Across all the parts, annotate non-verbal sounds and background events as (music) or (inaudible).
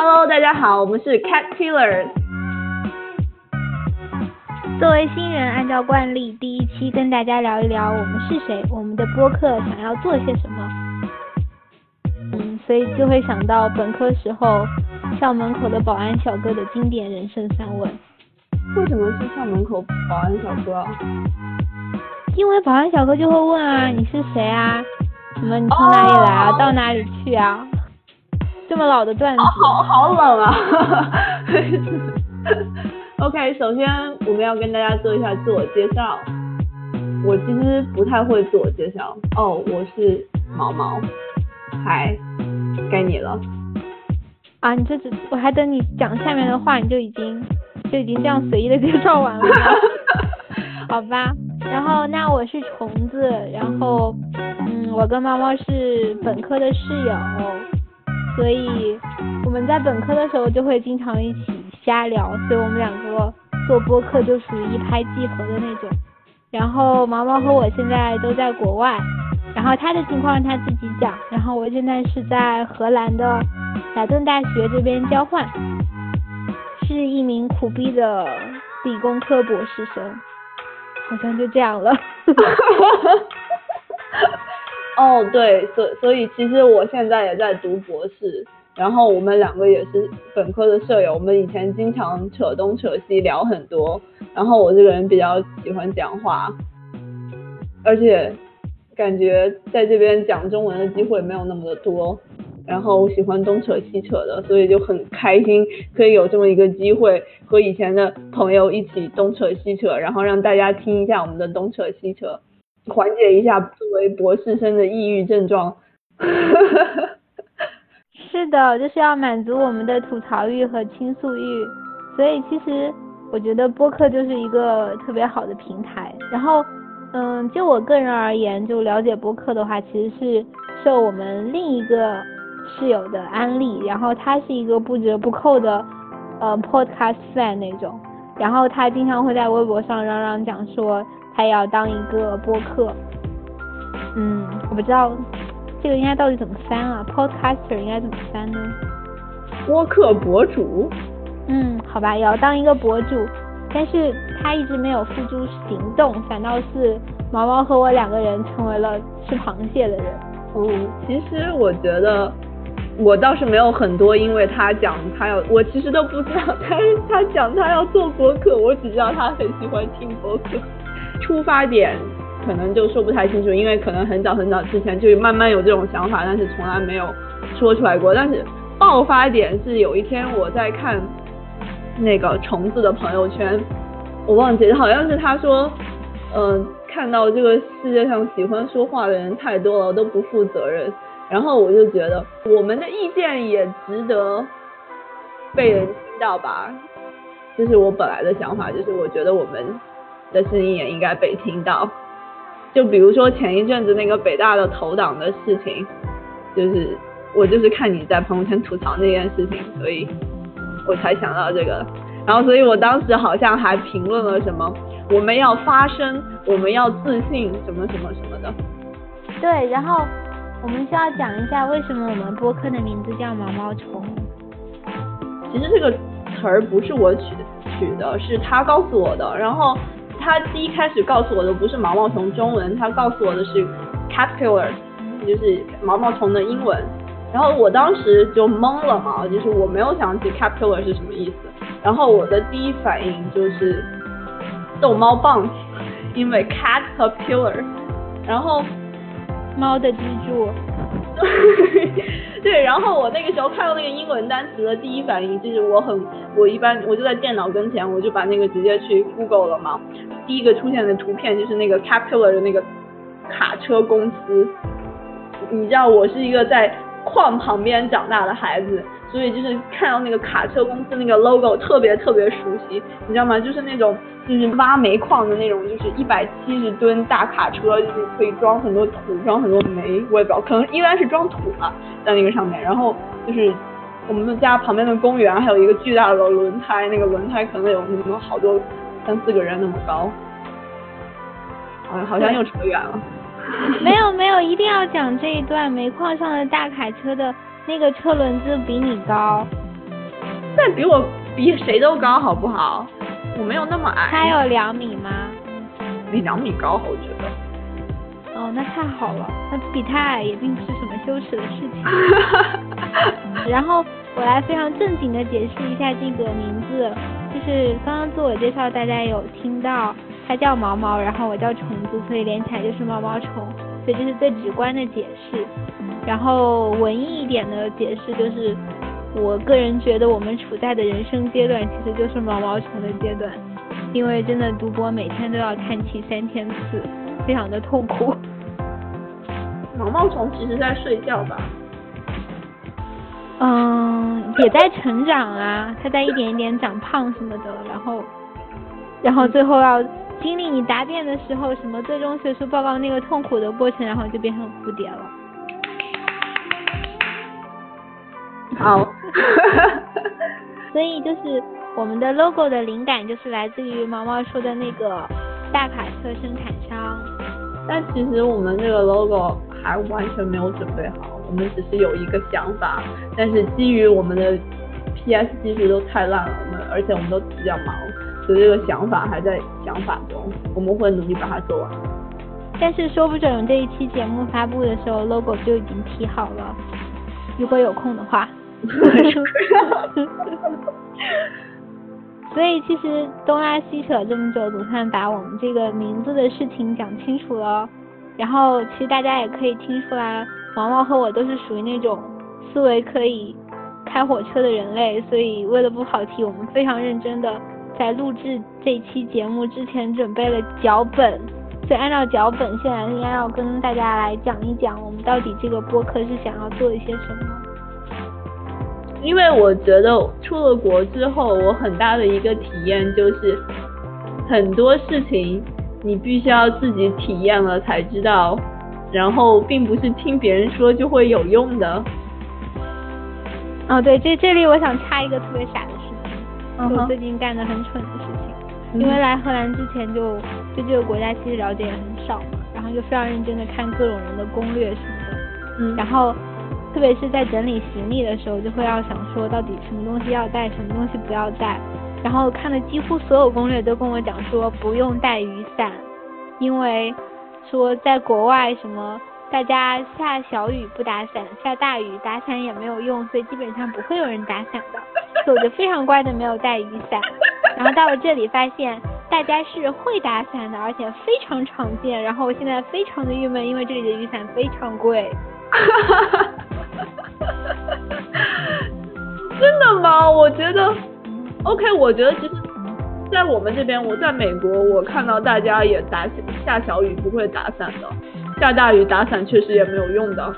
Hello，大家好，我们是 Cat Killers。作为新人，按照惯例，第一期跟大家聊一聊我们是谁，我们的播客想要做些什么。嗯，所以就会想到本科时候校门口的保安小哥的经典人生三问。为什么是校门口保安小哥啊？因为保安小哥就会问啊，你是谁啊？什么你从哪里来啊？到哪里去啊？这么老的段子。好好冷啊。OK，首先我们要跟大家做一下自我介绍。我其实不太会自我介绍。哦，我是毛毛。嗨，该你了。啊，你这只我还等你讲下面的话，你就已经就已经这样随意的介绍完了。(laughs) 好吧，然后那我是虫子，然后嗯，我跟猫猫是本科的室友，所以我们在本科的时候就会经常一起。瞎聊，所以我们两个做播客就属于一拍即合的那种。然后毛毛和我现在都在国外，然后他的情况他自己讲。然后我现在是在荷兰的莱顿大学这边交换，是一名苦逼的理工科博士生，好像就这样了。(laughs) 哦，对，所所以其实我现在也在读博士。然后我们两个也是本科的舍友，我们以前经常扯东扯西聊很多。然后我这个人比较喜欢讲话，而且感觉在这边讲中文的机会没有那么的多。然后喜欢东扯西扯的，所以就很开心可以有这么一个机会和以前的朋友一起东扯西扯，然后让大家听一下我们的东扯西扯，缓解一下作为博士生的抑郁症状。(laughs) 是的，就是要满足我们的吐槽欲和倾诉欲，所以其实我觉得播客就是一个特别好的平台。然后，嗯，就我个人而言，就了解播客的话，其实是受我们另一个室友的安利，然后他是一个不折不扣的呃 podcast fan 那种，然后他经常会在微博上嚷嚷讲说他要当一个播客，嗯，我不知道。这个应该到底怎么翻啊？Podcaster 应该怎么翻呢？播客博主。嗯，好吧，也要当一个博主，但是他一直没有付诸行动，反倒是毛毛和我两个人成为了吃螃蟹的人。嗯，其实我觉得我倒是没有很多，因为他讲他要，我其实都不知道 (laughs) 他他讲他要做博客，我只知道他很喜欢听博客。出发点。可能就说不太清楚，因为可能很早很早之前就慢慢有这种想法，但是从来没有说出来过。但是爆发点是有一天我在看那个虫子的朋友圈，我忘记好像是他说，嗯，看到这个世界上喜欢说话的人太多了，都不负责任。然后我就觉得我们的意见也值得被人听到吧，这是我本来的想法，就是我觉得我们的声音也应该被听到。就比如说前一阵子那个北大的投档的事情，就是我就是看你在朋友圈吐槽那件事情，所以我才想到这个。然后，所以我当时好像还评论了什么，我们要发声，我们要自信，什么什么什么的。对，然后我们需要讲一下为什么我们播客的名字叫毛毛虫。其实这个词儿不是我取取的，是他告诉我的。然后。他第一开始告诉我的不是毛毛虫中文，他告诉我的是 caterpillar，就是毛毛虫的英文。然后我当时就懵了嘛，就是我没有想起 caterpillar 是什么意思。然后我的第一反应就是逗猫棒，因为 caterpillar，然后猫的支柱。(laughs) 对，然后我那个时候看到那个英文单词的第一反应就是我很，我一般我就在电脑跟前，我就把那个直接去 Google 了嘛。第一个出现的图片就是那个 Caterpillar 的那个卡车公司。你知道我是一个在矿旁边长大的孩子。所以就是看到那个卡车公司那个 logo 特别特别熟悉，你知道吗？就是那种就是挖煤矿的那种，就是一百七十吨大卡车，就是可以装很多土，装很多煤，我也不知道，可能一般是装土吧，在那个上面。然后就是我们家旁边的公园还有一个巨大的轮胎，那个轮胎可能有那么好多三四个人那么高，好像又扯远了。(laughs) 没有没有，一定要讲这一段煤矿上的大卡车的。那个车轮子比你高，但比我比谁都高，好不好？我没有那么矮。他有两米吗？比两米高，我觉得。哦，那太好了，那比他矮也并不是什么羞耻的事情。(laughs) 然后我来非常正经的解释一下这个名字，就是刚刚自我介绍大家有听到，它叫毛毛，然后我叫虫子，所以连起来就是毛毛虫，所以这是最直观的解释。然后文艺一点的解释就是，我个人觉得我们处在的人生阶段其实就是毛毛虫的阶段，因为真的读博每天都要叹气三千次。非常的痛苦。(laughs) 毛毛虫其实在睡觉吧？嗯，也在成长啊，它在一点一点长胖什么的，然后，然后最后要经历你答辩的时候，什么最终学术报告那个痛苦的过程，然后就变成蝴蝶了。好。(laughs) 所以就是我们的 logo 的灵感就是来自于毛毛说的那个大卡车生产商。但其实我们这个 logo 还完全没有准备好，我们只是有一个想法，但是基于我们的 PS 技术都太烂了，我们而且我们都比较忙，所以这个想法还在想法中，我们会努力把它做完。但是说不准这一期节目发布的时候 logo 就已经提好了，如果有空的话。(laughs) 所以其实东拉西扯这么久，总算把我们这个名字的事情讲清楚了。然后其实大家也可以听出来，毛毛和我都是属于那种思维可以开火车的人类。所以为了不跑题，我们非常认真的在录制这期节目之前准备了脚本。所以按照脚本，现在应该要跟大家来讲一讲，我们到底这个播客是想要做一些什么。因为我觉得出了国之后，我很大的一个体验就是，很多事情你必须要自己体验了才知道，然后并不是听别人说就会有用的。哦，对，这这里我想插一个特别傻的我最近干的很蠢的事情，因为来荷兰之前就对这个国家其实了解也很少嘛，然后就非常认真的看各种人的攻略什么的，嗯，然后。特别是在整理行李的时候，就会要想说到底什么东西要带，什么东西不要带。然后看了几乎所有攻略都跟我讲说不用带雨伞，因为说在国外什么大家下小雨不打伞，下大雨打伞也没有用，所以基本上不会有人打伞的。所以我就非常乖的没有带雨伞。然后到了这里发现大家是会打伞的，而且非常常见。然后我现在非常的郁闷，因为这里的雨伞非常贵。哈哈哈。真的吗？我觉得，OK，我觉得其实，在我们这边，我在美国，我看到大家也打下小雨不会打伞的，下大雨打伞确实也没有用的。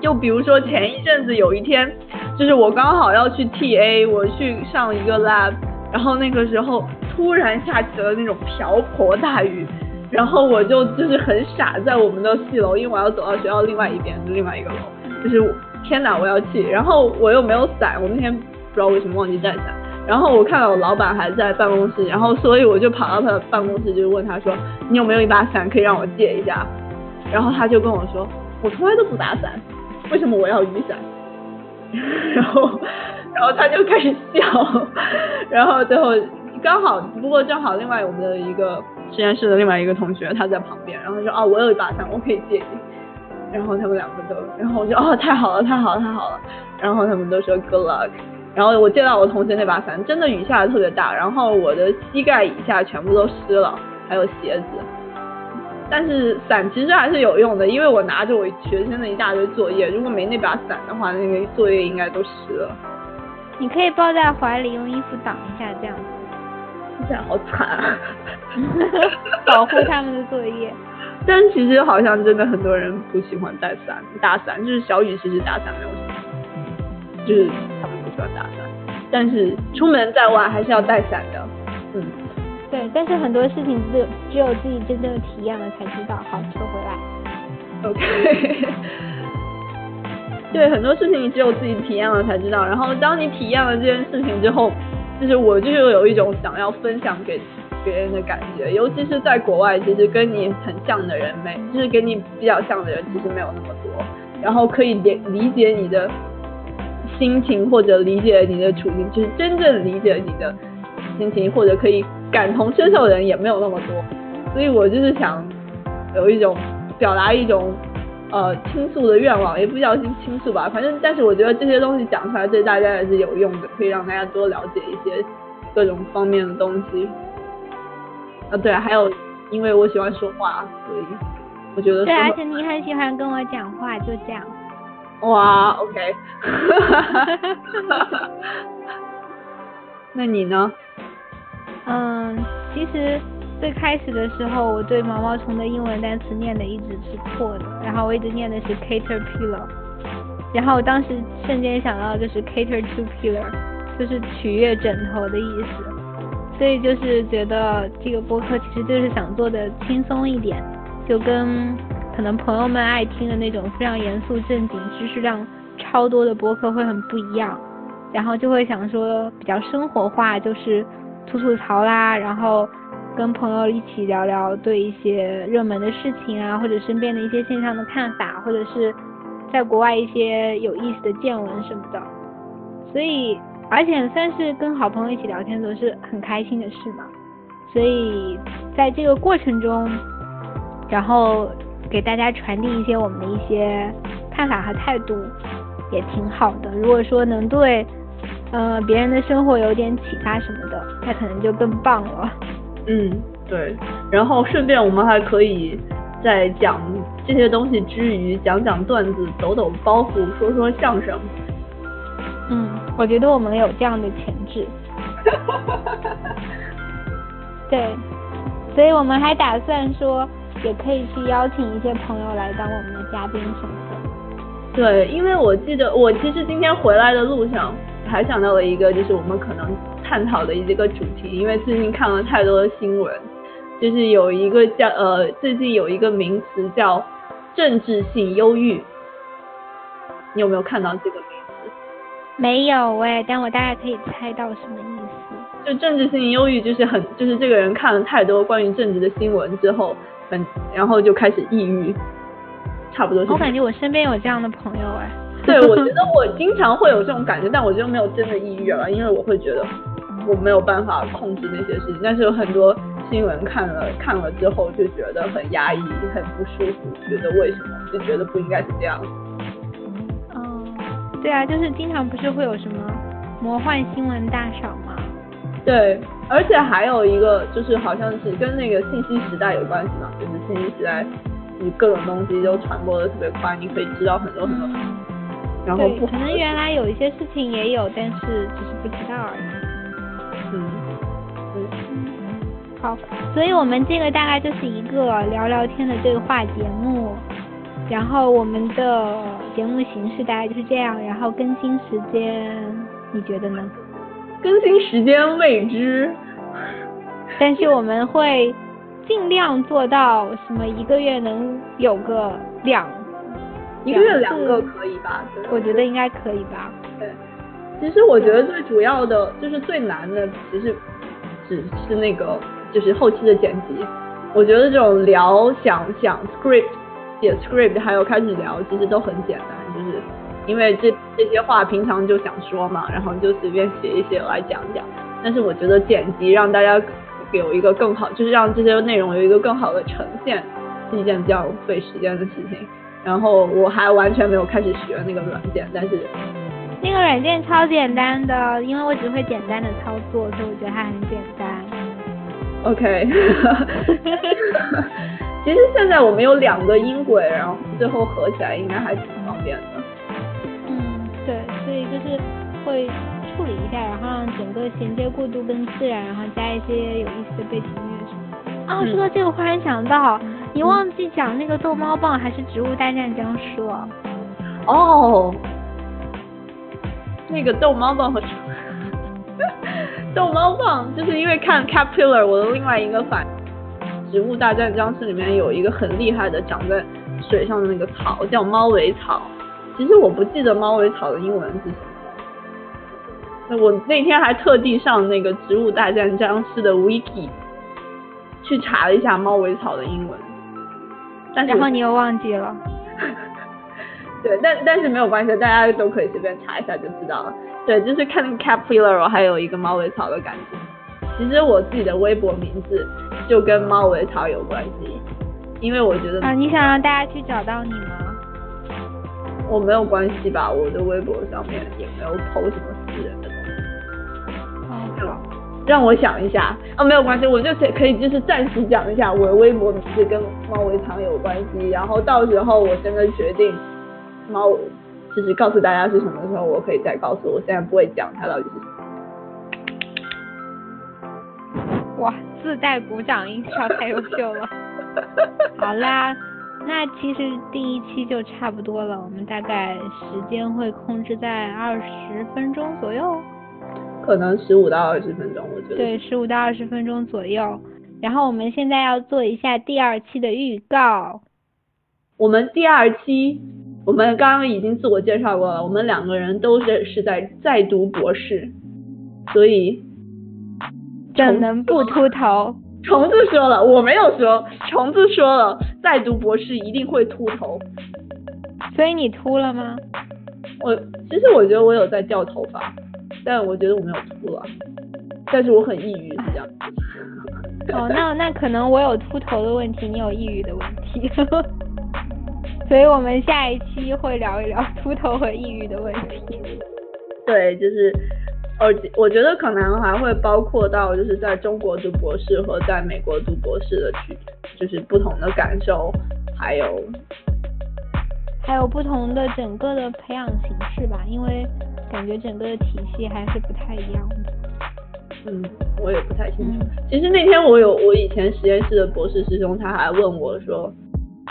就比如说前一阵子有一天，就是我刚好要去 TA，我去上一个 lab，然后那个时候突然下起了那种瓢泼大雨，然后我就就是很傻，在我们的系楼，因为我要走到学校另外一边，另外一个楼，就是。天哪，我要去！然后我又没有伞，我那天不知道为什么忘记带伞。然后我看到我老板还在办公室，然后所以我就跑到他的办公室，就问他说：“你有没有一把伞可以让我借一下？”然后他就跟我说：“我从来都不打伞，为什么我要雨伞？” (laughs) 然后，然后他就开始笑。然后最后刚好，不过正好另外我们的一个实验室的另外一个同学他在旁边，然后说：“哦，我有一把伞，我可以借你。”然后他们两个都，然后我就哦太好了太好了太好了，然后他们都说 good luck，然后我见到我同学那把伞，真的雨下的特别大，然后我的膝盖以下全部都湿了，还有鞋子，但是伞其实还是有用的，因为我拿着我学生的一大堆作业，如果没那把伞的话，那个作业应该都湿了。你可以抱在怀里，用衣服挡一下，这样子。这 (laughs) 样好惨啊！保护他们的作业。(laughs) 但其实好像真的很多人不喜欢带伞，打伞就是小雨，其实打伞没有什么，就是他们不喜欢打伞。但是出门在外还是要带伞的，嗯。对，但是很多事情只有只有自己真正的体验了才知道。好，撤回来。OK。(laughs) 对，很多事情你只有自己体验了才知道。然后当你体验了这件事情之后，就是我就是有一种想要分享给。别人的感觉，尤其是在国外，其实跟你很像的人没，就是跟你比较像的人，其实没有那么多。然后可以理理解你的心情或者理解你的处境，就是真正理解你的心情或者可以感同身受的人也没有那么多，所以我就是想有一种表达一种呃倾诉的愿望，也不叫倾倾诉吧，反正但是我觉得这些东西讲出来对大家也是有用的，可以让大家多了解一些各种方面的东西。啊对，还有因为我喜欢说话，所以我觉得对，而且你很喜欢跟我讲话，就这样。哇，OK，(laughs) (laughs) (laughs) 那你呢？嗯，其实最开始的时候，我对毛毛虫的英文单词念的一直是错的，然后我一直念的是 caterpillar，然后我当时瞬间想到就是 cater to pillar，就是取悦枕头的意思，所以就是觉得这个播客其实就是想做的轻松一点，就跟可能朋友们爱听的那种非常严肃正经、知识量超多的播客会很不一样，然后就会想说比较生活化，就是吐吐槽啦，然后跟朋友一起聊聊对一些热门的事情啊，或者身边的一些现象的看法，或者是在国外一些有意思的见闻什么的。所以，而且算是跟好朋友一起聊天都是很开心的事嘛。所以在这个过程中，然后。给大家传递一些我们的一些看法和态度，也挺好的。如果说能对呃别人的生活有点启发什么的，那可能就更棒了。嗯，对。然后顺便我们还可以在讲这些东西之余，讲讲段子，抖抖包袱，说说相声。嗯，我觉得我们有这样的潜质。(laughs) 对，所以我们还打算说。也可以去邀请一些朋友来当我们的嘉宾什么的。对，因为我记得我其实今天回来的路上还想到了一个，就是我们可能探讨的一个主题。因为最近看了太多的新闻，就是有一个叫呃，最近有一个名词叫政治性忧郁。你有没有看到这个名词？没有哎，但我大概可以猜到什么意思。就政治性忧郁，就是很就是这个人看了太多关于政治的新闻之后。很，然后就开始抑郁，差不多是。我感觉我身边有这样的朋友哎。对，我觉得我经常会有这种感觉，但我就没有真的抑郁了，因为我会觉得我没有办法控制那些事情。但是有很多新闻看了看了之后就觉得很压抑，很不舒服，觉得为什么就觉得不应该是这样。嗯，对啊，就是经常不是会有什么魔幻新闻大赏吗？对。而且还有一个就是好像是跟那个信息时代有关系嘛，就是信息时代，你各种东西都传播的特别快，你可以知道很多很多。然后可能原来有一些事情也有，但是只是不知道而已。嗯。好，所以我们这个大概就是一个聊聊天的对话节目，然后我们的节目形式大概就是这样，然后更新时间，你觉得呢？更新时间未知，(laughs) 但是我们会尽量做到什么一个月能有个两，一个月两个可以吧？我觉得应该可以吧。对，其实我觉得最主要的就是最难的，其实只是那个就是后期的剪辑。我觉得这种聊想想 script 写 script 还有开始聊，其实都很简单，就是。因为这这些话平常就想说嘛，然后就随便写一写来讲讲。但是我觉得剪辑让大家有一个更好，就是让这些内容有一个更好的呈现，是一件比较费时间的事情。然后我还完全没有开始学那个软件，但是那个软件超简单的，因为我只会简单的操作，所以我觉得它很简单。OK，(laughs) 其实现在我们有两个音轨，然后最后合起来应该还挺方便的。嗯对，所以就是会处理一下，然后让整个衔接过渡更自然，然后加一些有意思的背景音乐什么的。啊，说到这个，忽然想到，你忘记讲那个逗猫棒还是植物大战僵尸了。哦，那个逗猫棒和 (laughs) 逗猫棒，就是因为看 Capillar 我的另外一个反植物大战僵尸里面有一个很厉害的长在水上的那个草，叫猫尾草。其实我不记得猫尾草的英文是什么。我那天还特地上那个《植物大战僵尸》的 wiki 去查了一下猫尾草的英文。然后你又忘记了。(laughs) 对，但但是没有关系，大家都可以随便查一下就知道了。对，就是看 Capillary 还有一个猫尾草的感觉。其实我自己的微博名字就跟猫尾草有关系，因为我觉得啊，你想让大家去找到你吗？我没有关系吧，我的微博上面也没有 PO 什么私人的让我想一下，啊，没有关系，我就可可以就是暂时讲一下我的微博名字跟猫尾草有关系，然后到时候我真的决定猫，就是告诉大家是什么的时候，我可以再告诉我，现在不会讲它到底是什么。哇，自带鼓掌音效太优秀了。(laughs) 好啦，那其实第一期就差不多了，我们大概时间会控制在二十分钟左右。可能十五到二十分钟，我觉得。对，十五到二十分钟左右。然后我们现在要做一下第二期的预告。我们第二期，我们刚刚已经自我介绍过了，我们两个人都是是在在读博士，所以。怎能不秃头？虫子说了，我没有说。虫子说了，在读博士一定会秃头。所以你秃了吗？我其实我觉得我有在掉头发，但我觉得我没有秃了。但是我很抑郁，这样。(laughs) 哦，那那可能我有秃头的问题，你有抑郁的问题。(laughs) 所以我们下一期会聊一聊秃头和抑郁的问题。对，就是。而且我觉得可能还会包括到就是在中国读博士和在美国读博士的区别，就是不同的感受，还有还有不同的整个的培养形式吧，因为感觉整个的体系还是不太一样的。嗯，我也不太清楚。其实那天我有我以前实验室的博士师兄，他还问我说，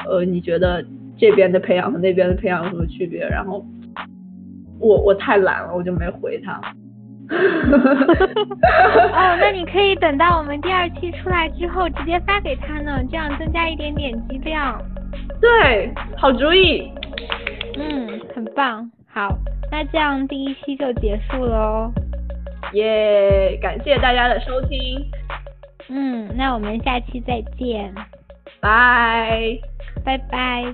呃，你觉得这边的培养和那边的培养有什么区别？然后我我太懒了，我就没回他。(laughs) 哦，那你可以等到我们第二期出来之后直接发给他呢，这样增加一点点击量。对，好主意。嗯，很棒。好，那这样第一期就结束了哦。耶，感谢大家的收听。嗯，那我们下期再见。拜，拜拜。